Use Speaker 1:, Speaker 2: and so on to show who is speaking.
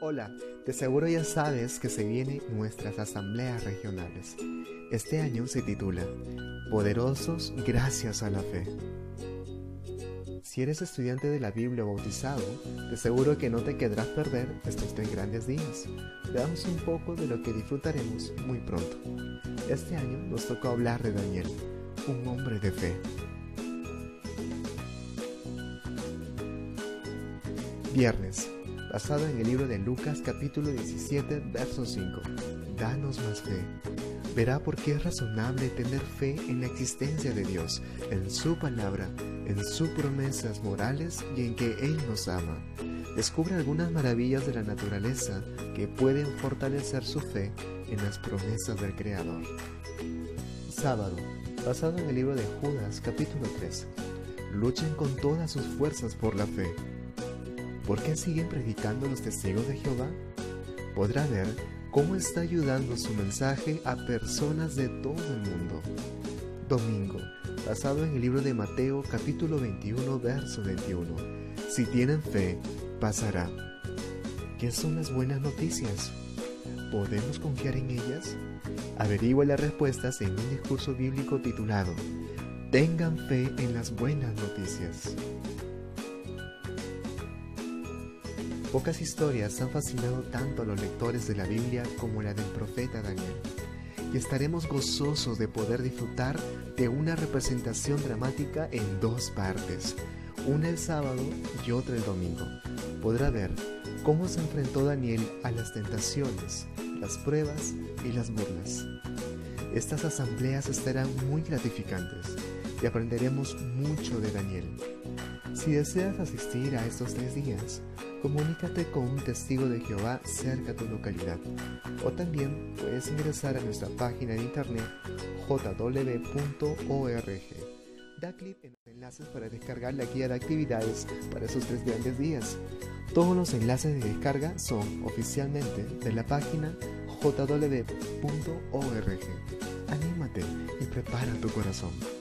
Speaker 1: Hola, de seguro ya sabes que se vienen nuestras asambleas regionales. Este año se titula Poderosos gracias a la fe. Si eres estudiante de la Biblia bautizado, de seguro que no te quedarás perder estos tres grandes días. Veamos un poco de lo que disfrutaremos muy pronto. Este año nos tocó hablar de Daniel, un hombre de fe. Viernes, basado en el libro de Lucas capítulo 17, verso 5. Danos más fe. Verá por qué es razonable tener fe en la existencia de Dios, en su palabra, en sus promesas morales y en que Él nos ama. Descubre algunas maravillas de la naturaleza que pueden fortalecer su fe en las promesas del Creador. Sábado, basado en el libro de Judas capítulo 3. Luchen con todas sus fuerzas por la fe. ¿Por qué siguen predicando los testigos de Jehová? Podrá ver cómo está ayudando su mensaje a personas de todo el mundo. Domingo, basado en el libro de Mateo capítulo 21, verso 21. Si tienen fe, pasará. ¿Qué son las buenas noticias? ¿Podemos confiar en ellas? Averigua las respuestas en un discurso bíblico titulado Tengan fe en las buenas noticias. Pocas historias han fascinado tanto a los lectores de la Biblia como la del profeta Daniel, y estaremos gozosos de poder disfrutar de una representación dramática en dos partes, una el sábado y otra el domingo. Podrá ver cómo se enfrentó Daniel a las tentaciones, las pruebas y las burlas. Estas asambleas estarán muy gratificantes y aprenderemos mucho de Daniel. Si deseas asistir a estos tres días, comunícate con un testigo de Jehová cerca de tu localidad. O también puedes ingresar a nuestra página de internet jw.org. Da clic en los enlaces para descargar la guía de actividades para esos tres grandes días. Todos los enlaces de descarga son oficialmente de la página jw.org. Anímate y prepara tu corazón.